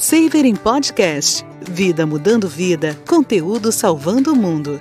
Saver em Podcast. Vida mudando vida, conteúdo salvando o mundo.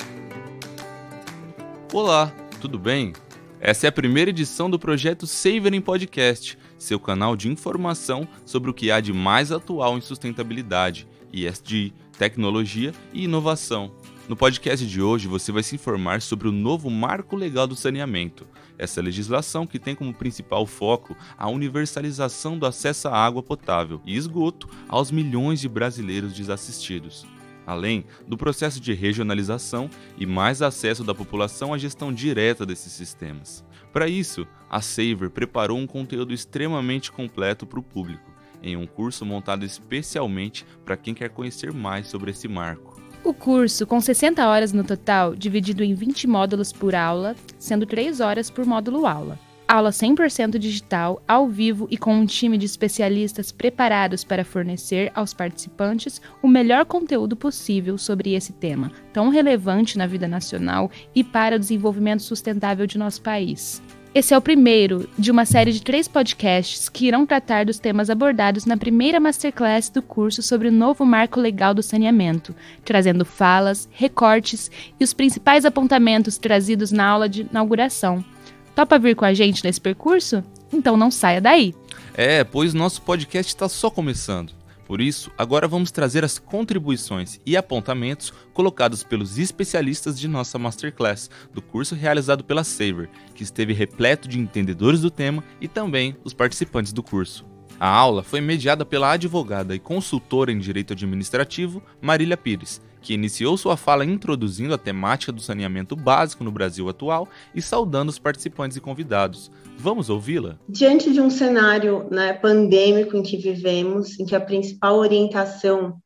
Olá, tudo bem? Essa é a primeira edição do projeto Saver em Podcast, seu canal de informação sobre o que há de mais atual em sustentabilidade, ESG, tecnologia e inovação. No podcast de hoje você vai se informar sobre o novo Marco Legal do Saneamento, essa legislação que tem como principal foco a universalização do acesso à água potável e esgoto aos milhões de brasileiros desassistidos além do processo de regionalização e mais acesso da população à gestão direta desses sistemas. Para isso, a Saver preparou um conteúdo extremamente completo para o público, em um curso montado especialmente para quem quer conhecer mais sobre esse marco. O curso, com 60 horas no total, dividido em 20 módulos por aula, sendo 3 horas por módulo aula aula 100% digital, ao vivo e com um time de especialistas preparados para fornecer aos participantes o melhor conteúdo possível sobre esse tema, tão relevante na vida nacional e para o desenvolvimento sustentável de nosso país. Esse é o primeiro de uma série de três podcasts que irão tratar dos temas abordados na primeira masterclass do curso sobre o novo marco legal do saneamento, trazendo falas, recortes e os principais apontamentos trazidos na aula de inauguração. Topa vir com a gente nesse percurso? Então não saia daí. É, pois nosso podcast está só começando. Por isso, agora vamos trazer as contribuições e apontamentos colocados pelos especialistas de nossa Masterclass do curso realizado pela Saver, que esteve repleto de entendedores do tema e também os participantes do curso. A aula foi mediada pela advogada e consultora em direito administrativo Marília Pires, que iniciou sua fala introduzindo a temática do saneamento básico no Brasil atual e saudando os participantes e convidados. Vamos ouvi-la? Diante de um cenário né, pandêmico em que vivemos, em que a principal orientação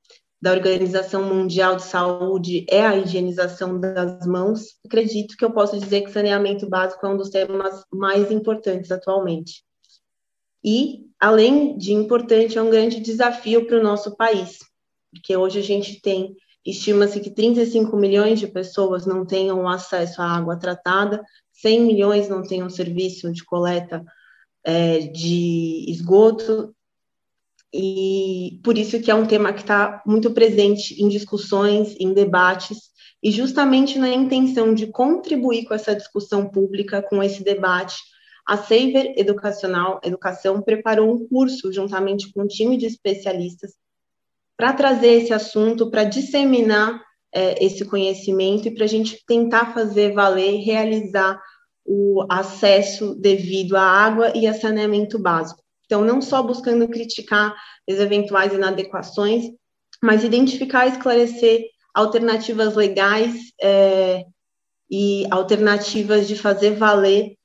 da Organização Mundial de Saúde é a higienização das mãos, acredito que eu posso dizer que saneamento básico é um dos temas mais importantes atualmente. E, além de importante, é um grande desafio para o nosso país, porque hoje a gente tem Estima-se que 35 milhões de pessoas não tenham acesso à água tratada, 100 milhões não tenham serviço de coleta é, de esgoto, e por isso que é um tema que está muito presente em discussões, em debates, e justamente na intenção de contribuir com essa discussão pública, com esse debate, a Saver Educacional Educação preparou um curso juntamente com um time de especialistas para trazer esse assunto, para disseminar é, esse conhecimento e para a gente tentar fazer valer, realizar o acesso devido à água e a saneamento básico. Então, não só buscando criticar as eventuais inadequações, mas identificar e esclarecer alternativas legais é, e alternativas de fazer valer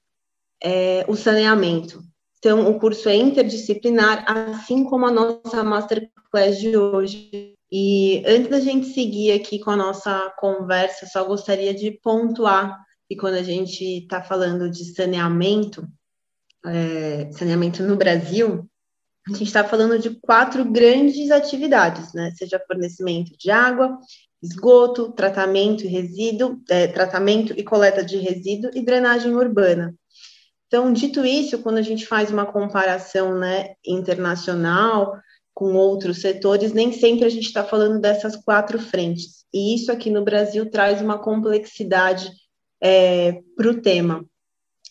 é, o saneamento. Então, o curso é interdisciplinar, assim como a nossa masterclass de hoje. E antes da gente seguir aqui com a nossa conversa, só gostaria de pontuar que quando a gente está falando de saneamento, é, saneamento no Brasil, a gente está falando de quatro grandes atividades, né? Seja fornecimento de água, esgoto, tratamento e resíduo, é, tratamento e coleta de resíduo e drenagem urbana. Então, dito isso, quando a gente faz uma comparação né, internacional com outros setores, nem sempre a gente está falando dessas quatro frentes. E isso aqui no Brasil traz uma complexidade é, para o tema.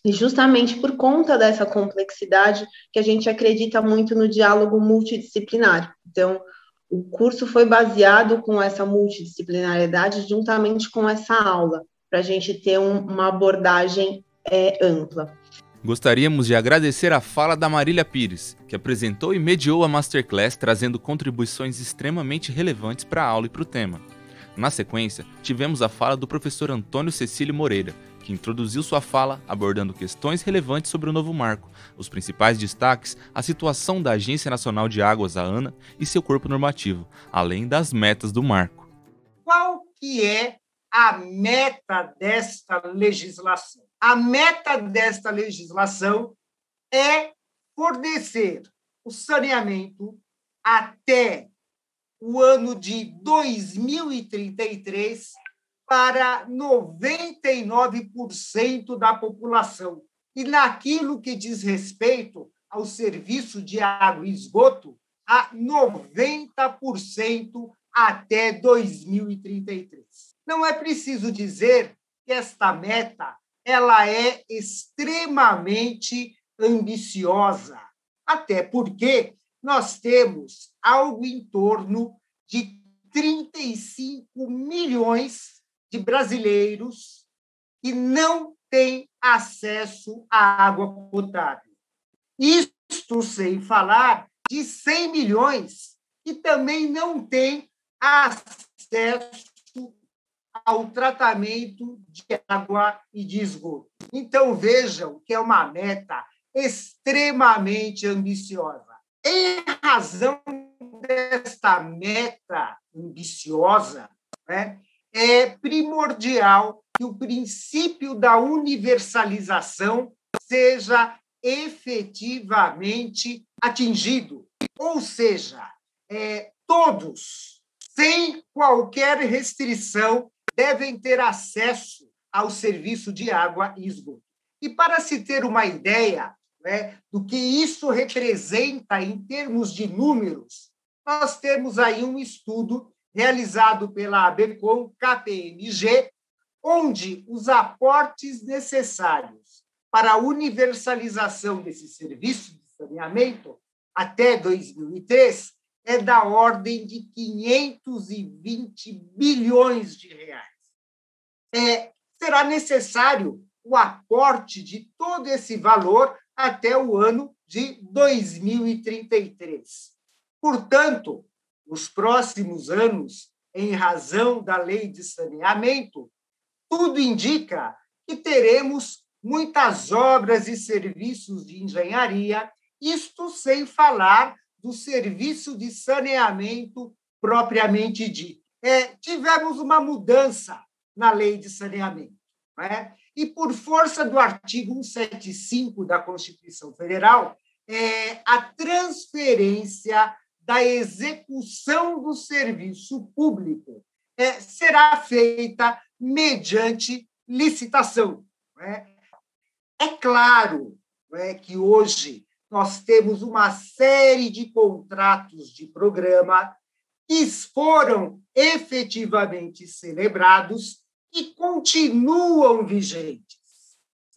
E justamente por conta dessa complexidade que a gente acredita muito no diálogo multidisciplinar. Então, o curso foi baseado com essa multidisciplinariedade juntamente com essa aula, para a gente ter um, uma abordagem é, ampla. Gostaríamos de agradecer a fala da Marília Pires, que apresentou e mediou a Masterclass trazendo contribuições extremamente relevantes para a aula e para o tema. Na sequência, tivemos a fala do professor Antônio Cecílio Moreira, que introduziu sua fala abordando questões relevantes sobre o novo marco, os principais destaques, a situação da Agência Nacional de Águas, a ANA, e seu corpo normativo, além das metas do marco. Qual que é a meta desta legislação? A meta desta legislação é fornecer o saneamento até o ano de 2033 para 99% da população. E naquilo que diz respeito ao serviço de água e esgoto, a 90% até 2033. Não é preciso dizer que esta meta ela é extremamente ambiciosa, até porque nós temos algo em torno de 35 milhões de brasileiros que não têm acesso à água potável. Isto sem falar de 100 milhões que também não têm acesso ao tratamento de água e de esgoto. Então, vejam que é uma meta extremamente ambiciosa. Em razão desta meta ambiciosa, né, é primordial que o princípio da universalização seja efetivamente atingido, ou seja, é, todos, sem qualquer restrição, devem ter acesso ao serviço de água e esgoto. E para se ter uma ideia né, do que isso representa em termos de números, nós temos aí um estudo realizado pela ABCOM KPMG, onde os aportes necessários para a universalização desse serviço de saneamento até 2003 é da ordem de 520 bilhões de reais. É, será necessário o aporte de todo esse valor até o ano de 2033. Portanto, nos próximos anos, em razão da lei de saneamento, tudo indica que teremos muitas obras e serviços de engenharia, isto sem falar do serviço de saneamento propriamente dito. É, tivemos uma mudança na lei de saneamento. É? E, por força do artigo 175 da Constituição Federal, é, a transferência da execução do serviço público é, será feita mediante licitação. É? é claro é, que hoje nós temos uma série de contratos de programa que foram efetivamente celebrados e continuam vigentes.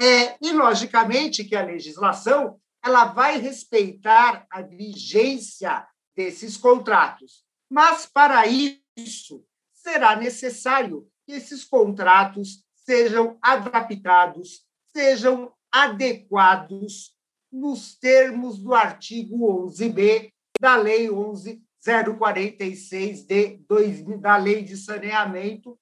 É, e, logicamente, que a legislação ela vai respeitar a vigência desses contratos. Mas, para isso, será necessário que esses contratos sejam adaptados, sejam adequados nos termos do artigo 11b da Lei 11046 de 2000, da Lei de Saneamento,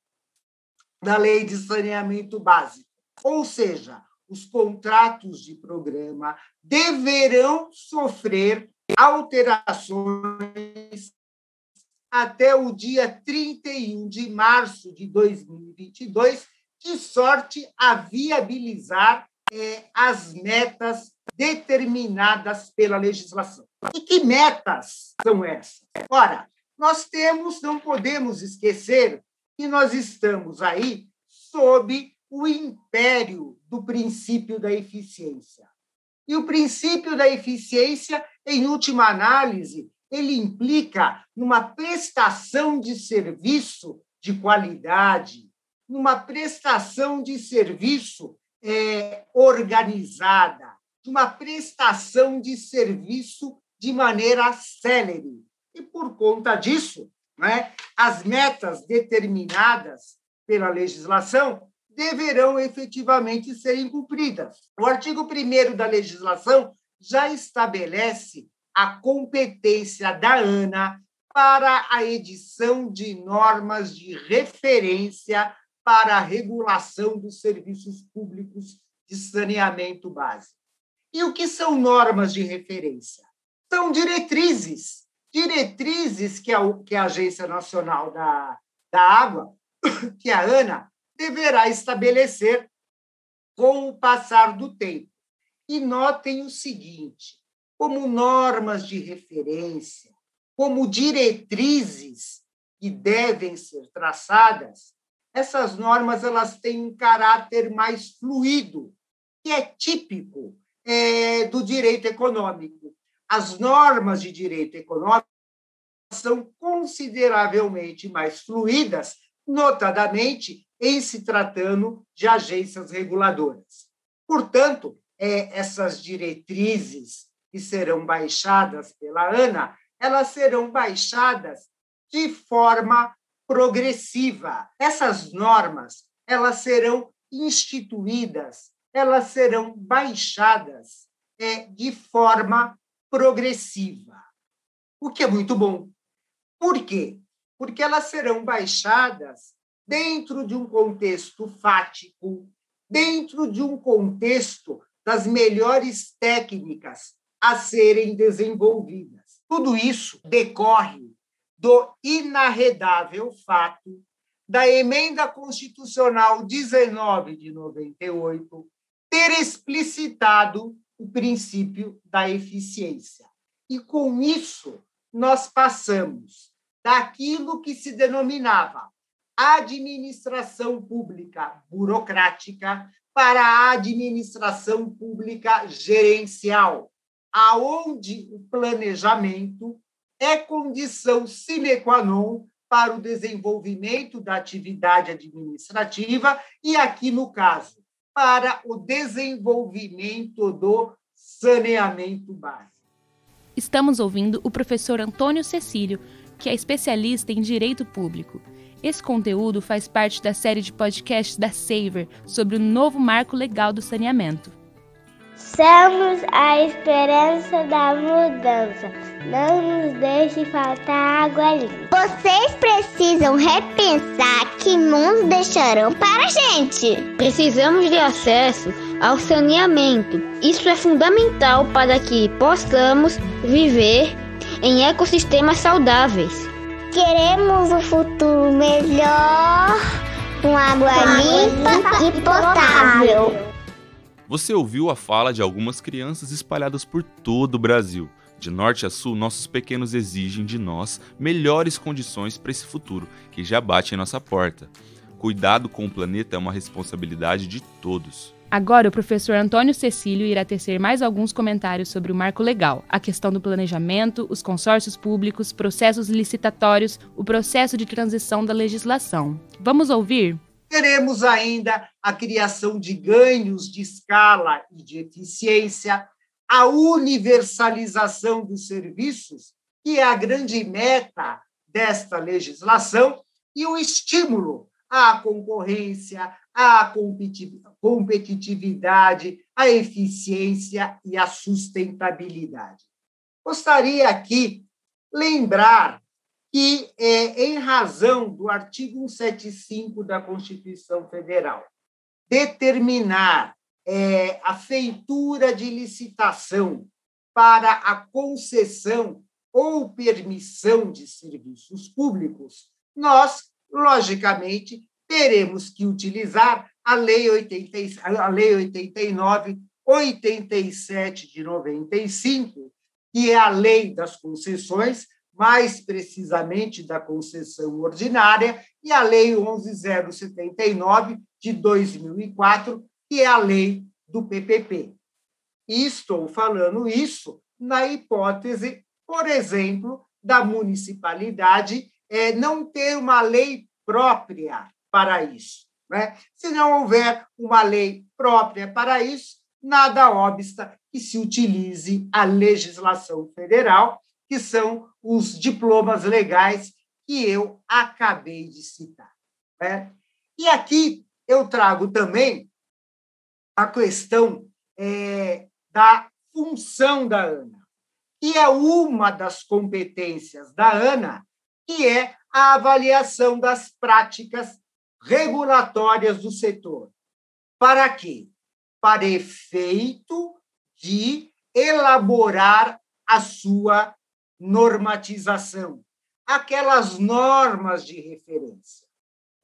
da Lei de Saneamento Básico. Ou seja, os contratos de programa deverão sofrer alterações até o dia 31 de março de 2022, de sorte a viabilizar as metas determinadas pela legislação. E que metas são essas? Ora, nós temos, não podemos esquecer que nós estamos aí sob o império do princípio da eficiência. E o princípio da eficiência, em última análise, ele implica numa prestação de serviço de qualidade, numa prestação de serviço é, organizada, numa prestação de serviço de maneira célere. E, por conta disso, né, as metas determinadas pela legislação deverão efetivamente serem cumpridas. O artigo 1 da legislação já estabelece a competência da ANA para a edição de normas de referência para a regulação dos serviços públicos de saneamento básico. E o que são normas de referência? São diretrizes, diretrizes que a, que a Agência Nacional da, da Água, que a ANA, deverá estabelecer com o passar do tempo. E notem o seguinte: como normas de referência, como diretrizes que devem ser traçadas, essas normas elas têm um caráter mais fluido, que é típico é, do direito econômico. as normas de direito econômico são consideravelmente mais fluídas, notadamente em se tratando de agências reguladoras. Portanto, é, essas diretrizes que serão baixadas pela ANA, elas serão baixadas de forma progressiva. Essas normas, elas serão instituídas, elas serão baixadas é, de forma progressiva, o que é muito bom. Por quê? Porque elas serão baixadas dentro de um contexto fático, dentro de um contexto das melhores técnicas a serem desenvolvidas. Tudo isso decorre do inarredável fato da emenda constitucional 19 de 98 ter explicitado o princípio da eficiência. E com isso, nós passamos daquilo que se denominava administração pública burocrática para a administração pública gerencial, aonde o planejamento é condição sine qua non para o desenvolvimento da atividade administrativa e, aqui no caso, para o desenvolvimento do saneamento básico. Estamos ouvindo o professor Antônio Cecílio, que é especialista em direito público. Esse conteúdo faz parte da série de podcasts da Saver sobre o novo marco legal do saneamento. Somos a esperança da mudança. Não nos deixe faltar água limpa. Vocês precisam repensar que mundo deixarão para a gente. Precisamos de acesso ao saneamento. Isso é fundamental para que possamos viver em ecossistemas saudáveis. Queremos um futuro melhor, com água, com limpa, limpa e potável. Você ouviu a fala de algumas crianças espalhadas por todo o Brasil. De norte a sul, nossos pequenos exigem de nós melhores condições para esse futuro que já bate em nossa porta. Cuidado com o planeta é uma responsabilidade de todos. Agora, o professor Antônio Cecílio irá tecer mais alguns comentários sobre o marco legal, a questão do planejamento, os consórcios públicos, processos licitatórios, o processo de transição da legislação. Vamos ouvir? Teremos ainda a criação de ganhos de escala e de eficiência, a universalização dos serviços, que é a grande meta desta legislação, e o estímulo à concorrência, à competitividade, à eficiência e à sustentabilidade. Gostaria aqui lembrar que, é, em razão do artigo 175 da Constituição Federal, determinar é, a feitura de licitação para a concessão ou permissão de serviços públicos, nós, logicamente, teremos que utilizar a Lei, 80, a Lei 89, 87 de 95, que é a Lei das Concessões, mais precisamente da concessão ordinária, e a Lei 11079 de 2004, que é a lei do PPP. Estou falando isso na hipótese, por exemplo, da municipalidade é, não ter uma lei própria para isso. Né? Se não houver uma lei própria para isso, nada obsta que se utilize a legislação federal, que são os diplomas legais que eu acabei de citar. Né? E aqui eu trago também a questão é, da função da ANA, que é uma das competências da ANA, que é a avaliação das práticas regulatórias do setor. Para quê? Para efeito de elaborar a sua normatização, aquelas normas de referência.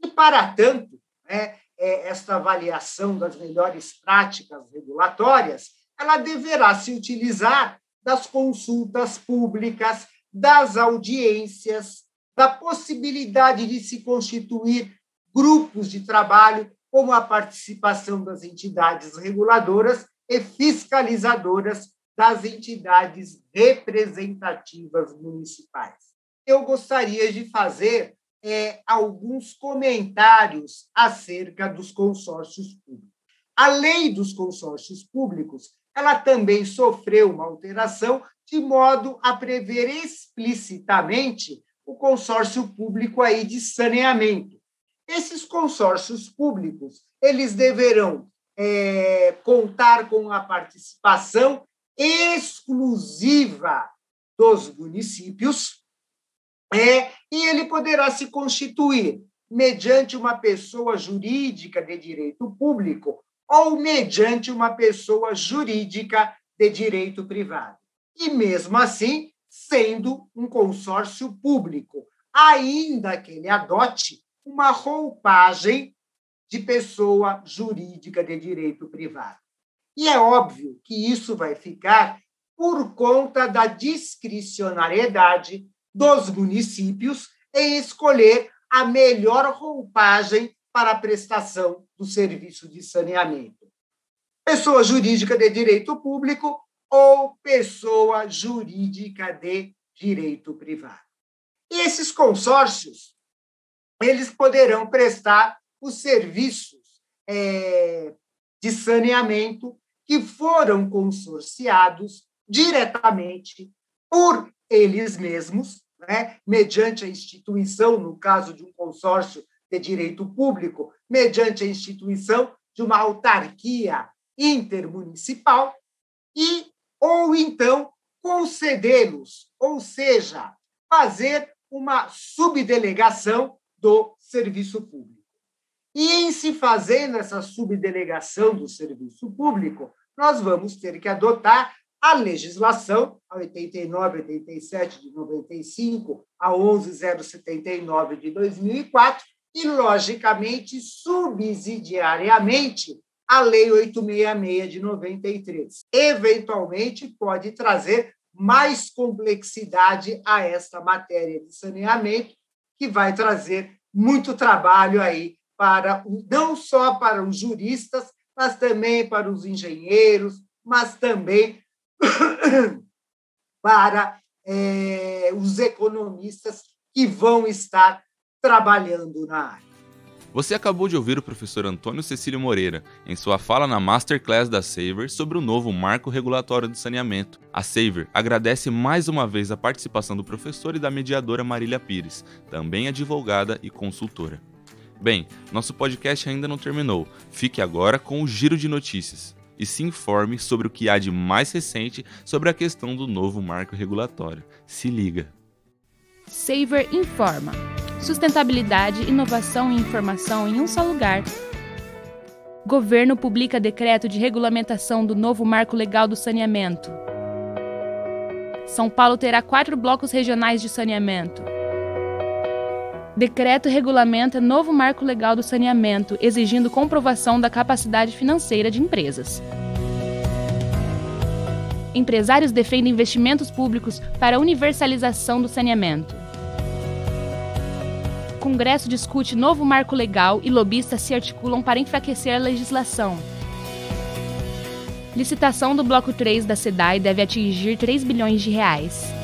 E, para tanto, né, é, esta avaliação das melhores práticas regulatórias, ela deverá se utilizar das consultas públicas, das audiências, da possibilidade de se constituir grupos de trabalho, como a participação das entidades reguladoras e fiscalizadoras das entidades representativas municipais. Eu gostaria de fazer é, alguns comentários acerca dos consórcios públicos. A lei dos consórcios públicos ela também sofreu uma alteração de modo a prever explicitamente o consórcio público aí de saneamento. Esses consórcios públicos eles deverão é, contar com a participação exclusiva dos municípios é, e ele poderá se constituir mediante uma pessoa jurídica de direito público ou mediante uma pessoa jurídica de direito privado. E mesmo assim, sendo um consórcio público, ainda que ele adote uma roupagem de pessoa jurídica de direito privado. E é óbvio que isso vai ficar por conta da discricionariedade dos municípios em escolher a melhor roupagem para a prestação do serviço de saneamento. Pessoa jurídica de direito público ou pessoa jurídica de direito privado. E esses consórcios, eles poderão prestar os serviços é, de saneamento que foram consorciados diretamente por eles mesmos, né, mediante a instituição, no caso de um consórcio de direito público, mediante a instituição de uma autarquia intermunicipal, e ou então concedê-los, ou seja, fazer uma subdelegação do serviço público. E em se fazendo essa subdelegação do serviço público, nós vamos ter que adotar a legislação, a 89, 87 de 95, a 11079 de 2004, e, logicamente, subsidiariamente, a Lei 866 de 93. Eventualmente, pode trazer mais complexidade a esta matéria de saneamento, que vai trazer muito trabalho aí para não só para os juristas, mas também para os engenheiros, mas também para é, os economistas que vão estar trabalhando na área. Você acabou de ouvir o professor Antônio Cecílio Moreira em sua fala na Masterclass da Saver sobre o novo marco regulatório de saneamento. A Saver agradece mais uma vez a participação do professor e da mediadora Marília Pires, também advogada e consultora. Bem, nosso podcast ainda não terminou. Fique agora com o giro de notícias e se informe sobre o que há de mais recente sobre a questão do novo marco regulatório. Se liga! Saver informa. Sustentabilidade, inovação e informação em um só lugar. Governo publica decreto de regulamentação do novo marco legal do saneamento. São Paulo terá quatro blocos regionais de saneamento. Decreto regulamenta novo marco legal do saneamento, exigindo comprovação da capacidade financeira de empresas. Empresários defendem investimentos públicos para a universalização do saneamento. Congresso discute novo marco legal e lobistas se articulam para enfraquecer a legislação. Licitação do Bloco 3 da SEDAI deve atingir 3 bilhões de reais.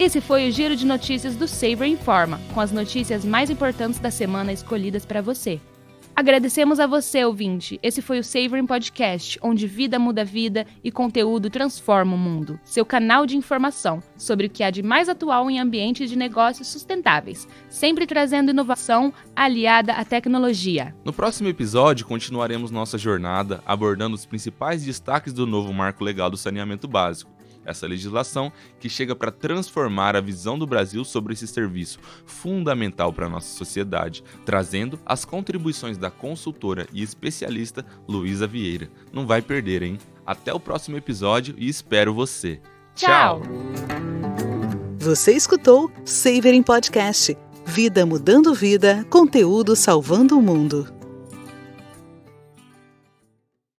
Esse foi o giro de notícias do Saver Informa, com as notícias mais importantes da semana escolhidas para você. Agradecemos a você, ouvinte. Esse foi o Savoring Podcast, onde vida muda vida e conteúdo transforma o mundo. Seu canal de informação sobre o que há de mais atual em ambientes de negócios sustentáveis, sempre trazendo inovação aliada à tecnologia. No próximo episódio, continuaremos nossa jornada abordando os principais destaques do novo marco legal do saneamento básico essa legislação que chega para transformar a visão do Brasil sobre esse serviço fundamental para a nossa sociedade, trazendo as contribuições da consultora e especialista Luísa Vieira. Não vai perder, hein? Até o próximo episódio e espero você. Tchau! Você escutou Savering Podcast. Vida mudando vida, conteúdo salvando o mundo.